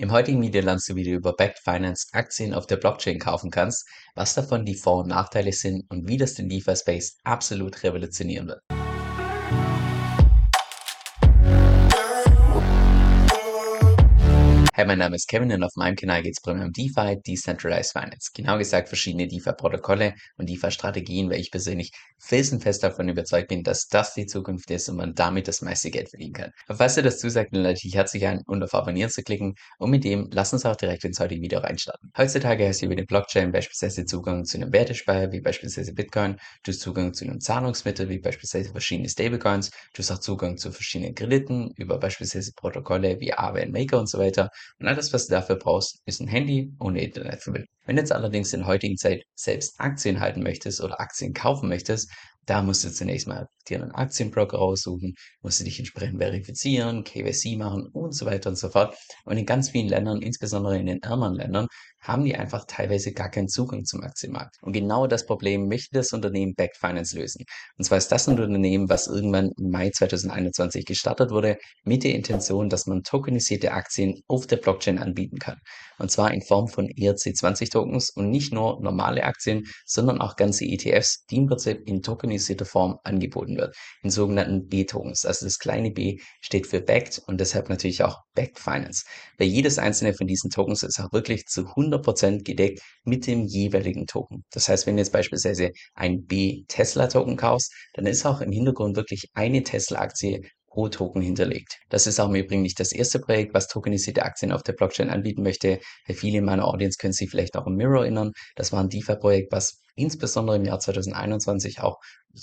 Im heutigen Video lernst du, wie du über Backed Finance Aktien auf der Blockchain kaufen kannst, was davon die Vor- und Nachteile sind und wie das den DeFi-Space absolut revolutionieren wird. Hey, mein Name ist Kevin und auf meinem Kanal geht es primär um DeFi, Decentralized Finance. Genau gesagt verschiedene DeFi-Protokolle und DeFi-Strategien, weil ich persönlich felsenfest davon überzeugt bin, dass das die Zukunft ist und man damit das meiste Geld verdienen kann. Aber falls dir das zusagt, dann lade ich herzlich ein, und auf Abonnieren zu klicken und mit dem lass uns auch direkt ins heutige Video reinstarten. Heutzutage hast du über die Blockchain beispielsweise Zugang zu einem Wertespeicher, wie beispielsweise Bitcoin, du hast Zugang zu einem Zahlungsmittel, wie beispielsweise verschiedene Stablecoins, du hast auch Zugang zu verschiedenen Krediten über beispielsweise Protokolle wie Aave und Maker und so weiter und alles, was du dafür brauchst, ist ein Handy ohne Internetverbindung. Wenn du jetzt allerdings in der heutigen Zeit selbst Aktien halten möchtest oder Aktien kaufen möchtest, da musst du zunächst mal dir einen Aktienbroker raussuchen, musst du dich entsprechend verifizieren, KYC machen und so weiter und so fort. Und in ganz vielen Ländern, insbesondere in den ärmeren Ländern, haben die einfach teilweise gar keinen Zugang zum Aktienmarkt. Und genau das Problem möchte das Unternehmen Back Finance lösen. Und zwar ist das ein Unternehmen, was irgendwann im Mai 2021 gestartet wurde, mit der Intention, dass man tokenisierte Aktien auf der Blockchain anbieten kann. Und zwar in Form von ERC20 Tokens und nicht nur normale Aktien, sondern auch ganze ETFs, die im Prinzip in tokenisierter Form angeboten wird, in sogenannten B-Tokens. Also das kleine B steht für Backed und deshalb natürlich auch Backed Finance. Weil jedes einzelne von diesen Tokens ist auch wirklich zu 100% gedeckt mit dem jeweiligen Token. Das heißt, wenn du jetzt beispielsweise ein B-Tesla-Token kaufst, dann ist auch im Hintergrund wirklich eine Tesla-Aktie pro Token hinterlegt. Das ist auch im Übrigen nicht das erste Projekt, was tokenisierte Aktien auf der Blockchain anbieten möchte. Viele in meiner Audience können sich vielleicht auch an Mirror erinnern. Das war ein DeFi-Projekt, was insbesondere im Jahr 2021 auch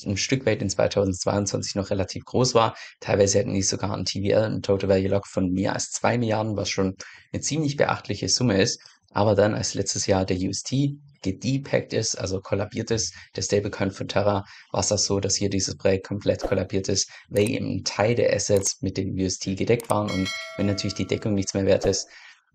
ein Stück weit in 2022 noch relativ groß war. Teilweise hatten die sogar ein TVL, ein Total Value Lock von mehr als zwei Milliarden, was schon eine ziemlich beachtliche Summe ist. Aber dann, als letztes Jahr der UST gedepackt ist, also kollabiert ist, der Stablecoin von Terra, war es auch so, dass hier dieses Projekt komplett kollabiert ist, weil eben ein Teil der Assets mit dem UST gedeckt waren und wenn natürlich die Deckung nichts mehr wert ist,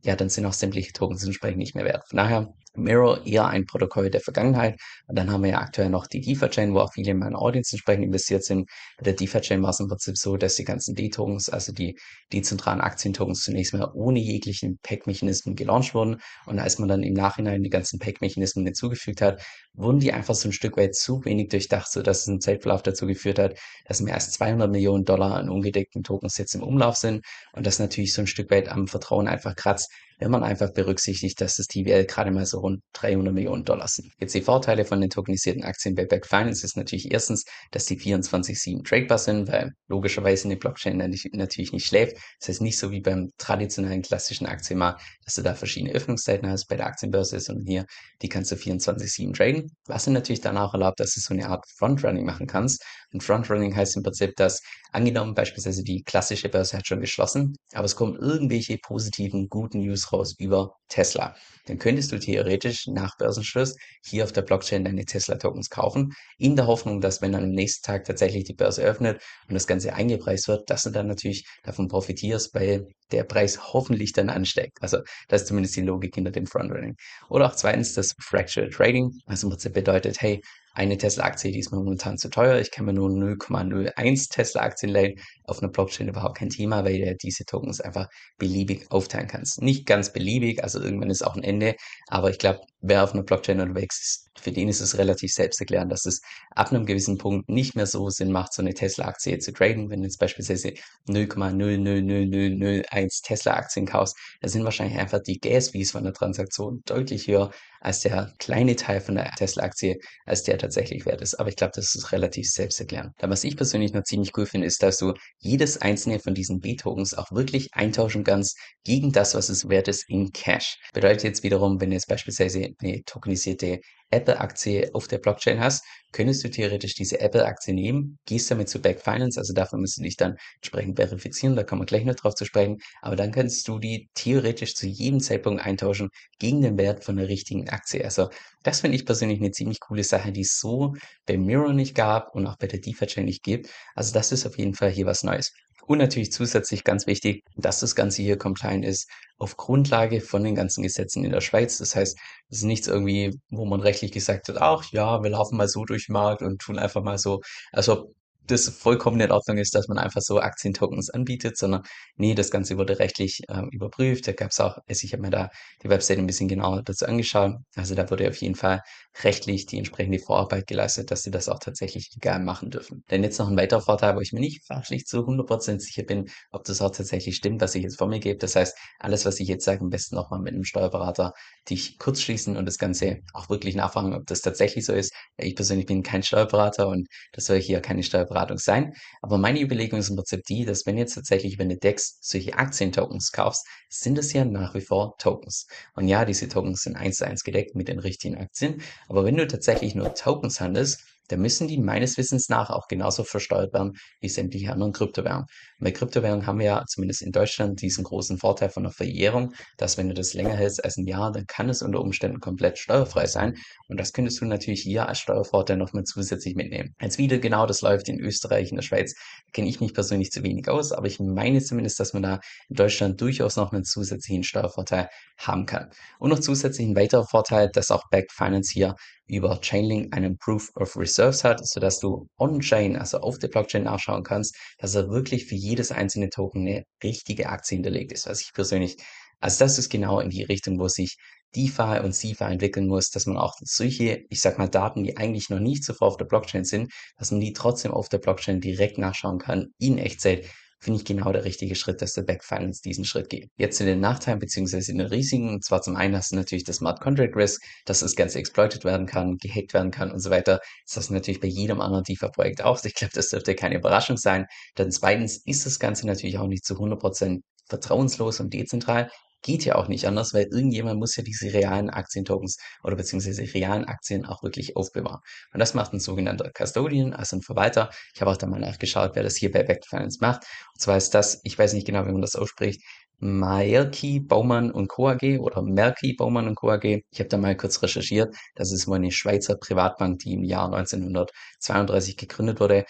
ja, dann sind auch sämtliche Tokens entsprechend nicht mehr wert. Von daher Mirror eher ein Protokoll der Vergangenheit. Und dann haben wir ja aktuell noch die DeFi-Chain, wo auch viele in meiner Audience entsprechend investiert sind. Bei der DeFi-Chain war es im Prinzip so, dass die ganzen D-Tokens, also die dezentralen Aktientokens zunächst mal ohne jeglichen Pack-Mechanismen gelauncht wurden. Und als man dann im Nachhinein die ganzen Pack-Mechanismen hinzugefügt hat, wurden die einfach so ein Stück weit zu wenig durchdacht, sodass es im Zeitverlauf dazu geführt hat, dass mehr als 200 Millionen Dollar an ungedeckten Tokens jetzt im Umlauf sind. Und das natürlich so ein Stück weit am Vertrauen einfach kratzt, wenn man einfach berücksichtigt, dass das TVL gerade mal so rund 300 Millionen Dollar sind. Jetzt die Vorteile von den tokenisierten Aktien bei Back Finance ist natürlich erstens, dass die 24-7 tradebar sind, weil logischerweise eine Blockchain natürlich nicht schläft. Das heißt nicht so wie beim traditionellen klassischen Aktienmarkt, dass du da verschiedene Öffnungszeiten hast bei der Aktienbörse, sondern hier, die kannst du 24-7 traden. Was dir natürlich dann auch erlaubt, dass du so eine Art Frontrunning machen kannst. Und Frontrunning heißt im Prinzip, dass angenommen beispielsweise die klassische Börse hat schon geschlossen, aber es kommen irgendwelche positiven, guten News raus über Tesla. Dann könntest du theoretisch nach Börsenschluss hier auf der Blockchain deine Tesla-Tokens kaufen, in der Hoffnung, dass wenn dann am nächsten Tag tatsächlich die Börse öffnet und das Ganze eingepreist wird, dass du dann natürlich davon profitierst, weil der Preis hoffentlich dann ansteigt. Also das ist zumindest die Logik hinter dem Frontrunning. Oder auch zweitens das Fractional Trading, was im Prinzip bedeutet, hey, eine Tesla-Aktie, die ist mir momentan zu teuer. Ich kann mir nur 0,01 Tesla-Aktien leihen. Auf einer Blockchain überhaupt kein Thema, weil du diese Tokens einfach beliebig aufteilen kannst. Nicht ganz beliebig, also irgendwann ist auch ein Ende. Aber ich glaube, wer auf einer Blockchain unterwegs ist, für den ist es relativ selbsterklärend, dass es ab einem gewissen Punkt nicht mehr so Sinn macht, so eine Tesla-Aktie zu traden. Wenn du jetzt beispielsweise 0,00001 Tesla-Aktien kaufst, da sind wahrscheinlich einfach die Gas-Fees von der Transaktion deutlich höher als der kleine Teil von der Tesla-Aktie, als der tatsächlich wert ist. Aber ich glaube, das ist relativ selbsterklärend. Dann, was ich persönlich noch ziemlich cool finde, ist, dass du jedes einzelne von diesen B-Tokens auch wirklich eintauschen kannst gegen das, was es wert ist in Cash. Bedeutet jetzt wiederum, wenn du jetzt beispielsweise eine tokenisierte Apple-Aktie auf der Blockchain hast, könntest du theoretisch diese Apple-Aktie nehmen, gehst damit zu Back Finance, also dafür musst du dich dann entsprechend verifizieren, da kommen wir gleich noch drauf zu sprechen, aber dann kannst du die theoretisch zu jedem Zeitpunkt eintauschen gegen den Wert von der richtigen Aktie. Also das finde ich persönlich eine ziemlich coole Sache, die es so bei Mirror nicht gab und auch bei der DeFi-Chain nicht gibt. Also das ist auf jeden Fall hier was Neues. Und natürlich zusätzlich ganz wichtig, dass das Ganze hier compliant ist auf Grundlage von den ganzen Gesetzen in der Schweiz. Das heißt, es ist nichts irgendwie, wo man rechtlich gesagt hat, ach ja, wir laufen mal so durch den Markt und tun einfach mal so. Also das vollkommen in Ordnung ist, dass man einfach so Aktientokens anbietet, sondern nee, das Ganze wurde rechtlich ähm, überprüft. Da gab es auch, also ich habe mir da die Webseite ein bisschen genauer dazu angeschaut. Also da wurde auf jeden Fall rechtlich die entsprechende Vorarbeit geleistet, dass sie das auch tatsächlich legal machen dürfen. Denn jetzt noch ein weiterer Vorteil, wo ich mir nicht fachlich zu 100% sicher bin, ob das auch tatsächlich stimmt, was ich jetzt vor mir gebe. Das heißt, alles, was ich jetzt sage, am besten nochmal mit einem Steuerberater dich kurz schließen und das Ganze auch wirklich nachfragen, ob das tatsächlich so ist. Ich persönlich bin kein Steuerberater und das soll hier keine Steuerberatung sein. Aber meine Überlegung ist im Prinzip die, dass wenn jetzt tatsächlich, wenn du DEX solche Aktientokens kaufst, sind es ja nach wie vor Tokens. Und ja, diese Tokens sind eins zu eins gedeckt mit den richtigen Aktien. Aber wenn du tatsächlich nur Tokens handelst, dann müssen die meines Wissens nach auch genauso versteuert werden wie sämtliche anderen Kryptowährungen. Bei Kryptowährungen haben wir ja zumindest in Deutschland diesen großen Vorteil von der Verjährung, dass wenn du das länger hältst als ein Jahr, dann kann es unter Umständen komplett steuerfrei sein. Und das könntest du natürlich hier als Steuervorteil nochmal zusätzlich mitnehmen. Als wieder genau das läuft in Österreich, in der Schweiz, kenne ich mich persönlich zu wenig aus, aber ich meine zumindest, dass man da in Deutschland durchaus noch einen zusätzlichen Steuervorteil haben kann. Und noch zusätzlich ein weiterer Vorteil, dass auch Back Finance hier über Chainlink einen Proof of Reserves hat, sodass du on-chain, also auf der Blockchain nachschauen kannst, dass er wirklich für jedes einzelne Token eine richtige Aktie hinterlegt ist, was ich persönlich, also das ist genau in die Richtung, wo sich DeFi und CeFi entwickeln muss, dass man auch solche, ich sag mal, Daten, die eigentlich noch nicht zuvor auf der Blockchain sind, dass man die trotzdem auf der Blockchain direkt nachschauen kann, in Echtzeit, finde ich genau der richtige Schritt, dass der Back Finance diesen Schritt geht. Jetzt in den Nachteilen beziehungsweise den Risiken, und zwar zum einen hast du natürlich das Smart Contract Risk, dass das Ganze exploited werden kann, gehackt werden kann und so weiter. Das hast du natürlich bei jedem anderen DeFi-Projekt auch. Ich glaube, das dürfte keine Überraschung sein. Dann zweitens ist das Ganze natürlich auch nicht zu 100% vertrauenslos und dezentral. Geht ja auch nicht anders, weil irgendjemand muss ja diese realen Aktientokens oder beziehungsweise realen Aktien auch wirklich aufbewahren. Und das macht ein sogenannter Custodian, also ein Verwalter. Ich habe auch da mal nachgeschaut, wer das hier bei Back macht. Und zwar ist das, ich weiß nicht genau, wie man das ausspricht, Maerki, Baumann und Co. AG oder Merki, Baumann und Co. AG. Ich habe da mal kurz recherchiert. Das ist wohl eine Schweizer Privatbank, die im Jahr 1932 gegründet wurde.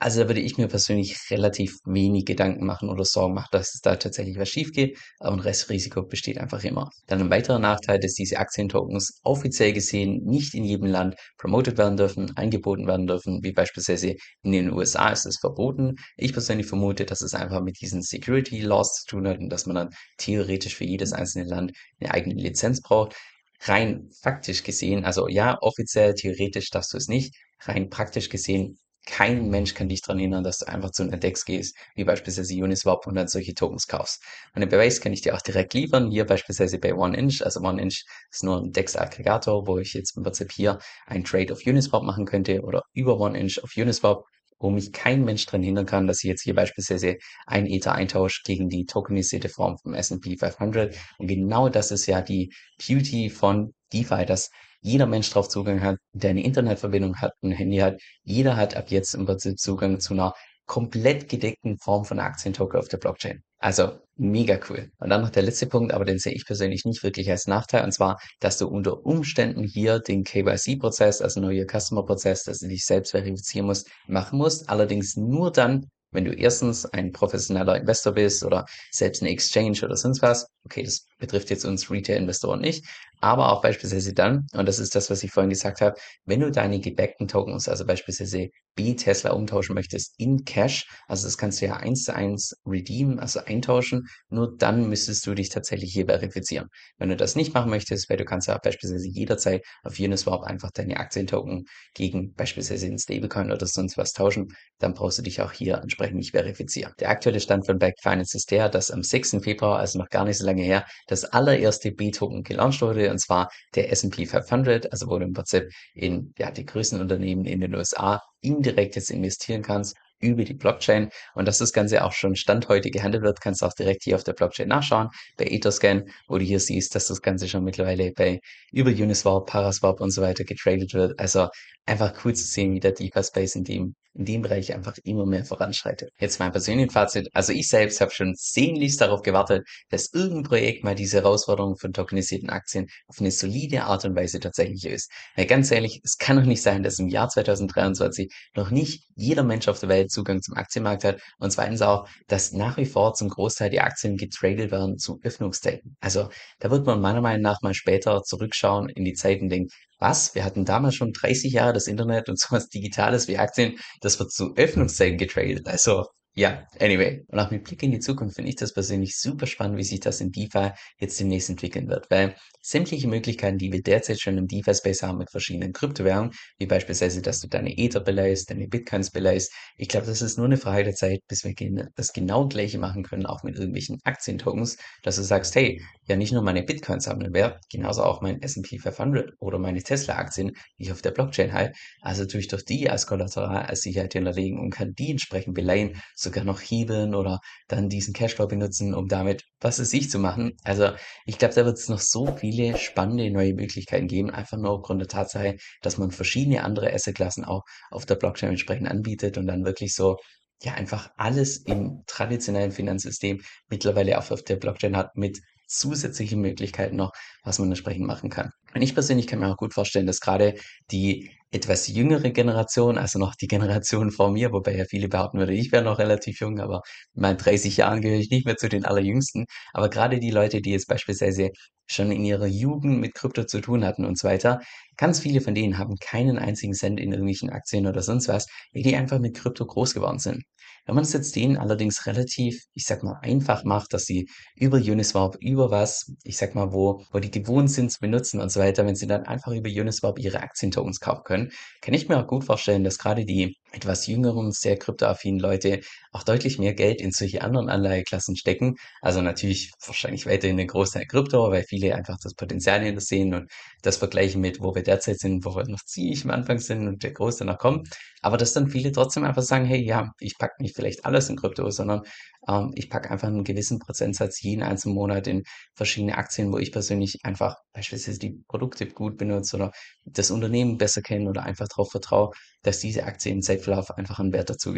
Also da würde ich mir persönlich relativ wenig Gedanken machen oder Sorgen machen, dass es da tatsächlich was schief geht. Aber ein Restrisiko besteht einfach immer. Dann ein weiterer Nachteil, dass diese Aktientokens offiziell gesehen nicht in jedem Land promoted werden dürfen, angeboten werden dürfen, wie beispielsweise in den USA ist es verboten. Ich persönlich vermute, dass es einfach mit diesen Security Laws zu tun hat und dass man dann theoretisch für jedes einzelne Land eine eigene Lizenz braucht. Rein faktisch gesehen, also ja, offiziell, theoretisch darfst du es nicht. Rein praktisch gesehen kein Mensch kann dich daran hindern, dass du einfach zu einer DEX gehst, wie beispielsweise Uniswap und dann solche Tokens kaufst. Den Beweis kann ich dir auch direkt liefern, hier beispielsweise bei OneInch. Also OneInch ist nur ein DEX-Aggregator, wo ich jetzt im Prinzip hier einen Trade auf Uniswap machen könnte oder über OneInch auf Uniswap, wo mich kein Mensch daran hindern kann, dass ich jetzt hier beispielsweise ein Ether eintausche gegen die tokenisierte Form vom S&P 500. Und genau das ist ja die Beauty von DeFi, dass jeder Mensch darauf Zugang hat, der eine Internetverbindung hat, ein Handy hat. Jeder hat ab jetzt im Prinzip Zugang zu einer komplett gedeckten Form von Aktientoken auf der Blockchain. Also mega cool. Und dann noch der letzte Punkt, aber den sehe ich persönlich nicht wirklich als Nachteil, und zwar, dass du unter Umständen hier den KYC-Prozess, also Know Customer-Prozess, dass du dich selbst verifizieren musst, machen musst. Allerdings nur dann, wenn du erstens ein professioneller Investor bist oder selbst eine Exchange oder sonst was, okay, das betrifft jetzt uns Retail-Investoren nicht, aber auch beispielsweise dann, und das ist das, was ich vorhin gesagt habe, wenn du deine gebackten Tokens, also beispielsweise B-Tesla umtauschen möchtest in Cash, also das kannst du ja eins zu eins redeemen, also eintauschen, nur dann müsstest du dich tatsächlich hier verifizieren. Wenn du das nicht machen möchtest, weil du kannst ja beispielsweise jederzeit auf Uniswap einfach deine Aktientoken gegen beispielsweise einen Stablecoin oder sonst was tauschen, dann brauchst du dich auch hier entsprechend nicht verifizieren. Der aktuelle Stand von Back Finance ist der, dass am 6. Februar, also noch gar nicht so lange her, das allererste B-Token gelauncht wurde, und zwar der S&P 500, also wo du im Prinzip in ja, die größten Unternehmen in den USA indirekt jetzt investieren kannst über die Blockchain. Und dass das Ganze auch schon Stand heute gehandelt wird, kannst du auch direkt hier auf der Blockchain nachschauen, bei Etherscan, wo du hier siehst, dass das Ganze schon mittlerweile bei über Uniswap, Paraswap und so weiter getradet wird. Also einfach cool zu sehen, wie der DeFi-Space in dem, in dem Bereich einfach immer mehr voranschreitet. Jetzt mein persönliches Fazit. Also ich selbst habe schon sehnlichst darauf gewartet, dass irgendein Projekt mal diese Herausforderung von tokenisierten Aktien auf eine solide Art und Weise tatsächlich ist. Weil ganz ehrlich, es kann doch nicht sein, dass im Jahr 2023 noch nicht jeder Mensch auf der Welt Zugang zum Aktienmarkt hat und zweitens auch, dass nach wie vor zum Großteil die Aktien getradet werden zu Öffnungszeiten. Also da wird man meiner Meinung nach mal später zurückschauen in die Zeit und denken, was? Wir hatten damals schon 30 Jahre das Internet und sowas Digitales wie Aktien, das wird zu Öffnungszeiten getradet. Also ja, anyway. Und auch mit Blick in die Zukunft finde ich das persönlich super spannend, wie sich das in DeFi jetzt demnächst entwickeln wird, weil sämtliche Möglichkeiten, die wir derzeit schon im DeFi-Space haben mit verschiedenen Kryptowährungen, wie beispielsweise, dass du deine Ether beleihst, deine Bitcoins beleihst, ich glaube, das ist nur eine Frage der Zeit, bis wir das genau gleiche machen können, auch mit irgendwelchen Aktientokens, dass du sagst, hey, ja, nicht nur meine Bitcoins haben einen Wert, genauso auch mein S&P 500 oder meine Tesla-Aktien, die ich auf der Blockchain halte, also tue ich doch die als Kollateral, als Sicherheit hinterlegen und kann die entsprechend beleihen, sogar noch hebeln oder dann diesen Cashflow benutzen, um damit was es sich zu machen. Also ich glaube, da wird es noch so viele spannende neue Möglichkeiten geben, einfach nur aufgrund der Tatsache, dass man verschiedene andere Assetklassen auch auf der Blockchain entsprechend anbietet und dann wirklich so ja einfach alles im traditionellen Finanzsystem mittlerweile auch auf der Blockchain hat mit zusätzlichen Möglichkeiten noch, was man entsprechend machen kann. Und ich persönlich kann mir auch gut vorstellen, dass gerade die etwas jüngere Generation, also noch die Generation vor mir, wobei ja viele behaupten würden, ich wäre noch relativ jung, aber in meinen 30 Jahren gehöre ich nicht mehr zu den allerjüngsten. Aber gerade die Leute, die jetzt beispielsweise schon in ihrer Jugend mit Krypto zu tun hatten und so weiter, ganz viele von denen haben keinen einzigen Cent in irgendwelchen Aktien oder sonst was, weil die einfach mit Krypto groß geworden sind. Wenn man es jetzt denen allerdings relativ, ich sag mal, einfach macht, dass sie über Uniswap, über was, ich sag mal, wo, wo die gewohnt sind zu benutzen und so weiter, wenn sie dann einfach über Uniswap ihre Aktientokens kaufen können, kann ich mir auch gut vorstellen, dass gerade die etwas jüngeren, sehr kryptoaffinen Leute auch deutlich mehr Geld in solche anderen Anleiheklassen stecken. Also natürlich wahrscheinlich weiterhin den Großteil Krypto, weil viele einfach das Potenzial hinter sehen und das vergleichen mit, wo wir derzeit sind, wo wir noch ziemlich am Anfang sind und der Großteil noch kommt. Aber dass dann viele trotzdem einfach sagen, hey, ja, ich packe nicht vielleicht alles in Krypto, sondern ähm, ich packe einfach einen gewissen Prozentsatz jeden einzelnen Monat in verschiedene Aktien, wo ich persönlich einfach beispielsweise die Produkte gut benutze oder das Unternehmen besser kenne oder einfach darauf vertraue, dass diese Aktie im Zeitverlauf einfach einen Wert dazu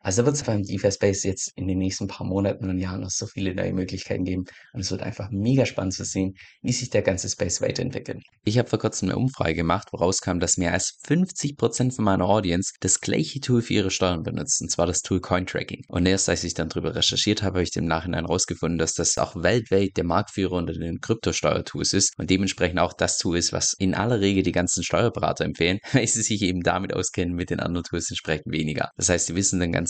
Also wird es beim DeFi-Space jetzt in den nächsten paar Monaten und Jahren noch so viele neue Möglichkeiten geben und es wird einfach mega spannend zu sehen, wie sich der ganze Space weiterentwickelt. Ich habe vor kurzem eine Umfrage gemacht, woraus kam, dass mehr als 50% von meiner Audience das gleiche Tool für ihre Steuern benutzt, und zwar das Tool Cointracking. Und erst als ich dann darüber recherchiert habe, habe ich im Nachhinein herausgefunden, dass das auch weltweit der Marktführer unter den Kryptosteuertools ist und dementsprechend auch das Tool ist, was in aller Regel die ganzen Steuerberater empfehlen, weil sie sich eben damit auskennen, mit den anderen Tools entsprechend weniger. Das heißt, sie wissen dann ganz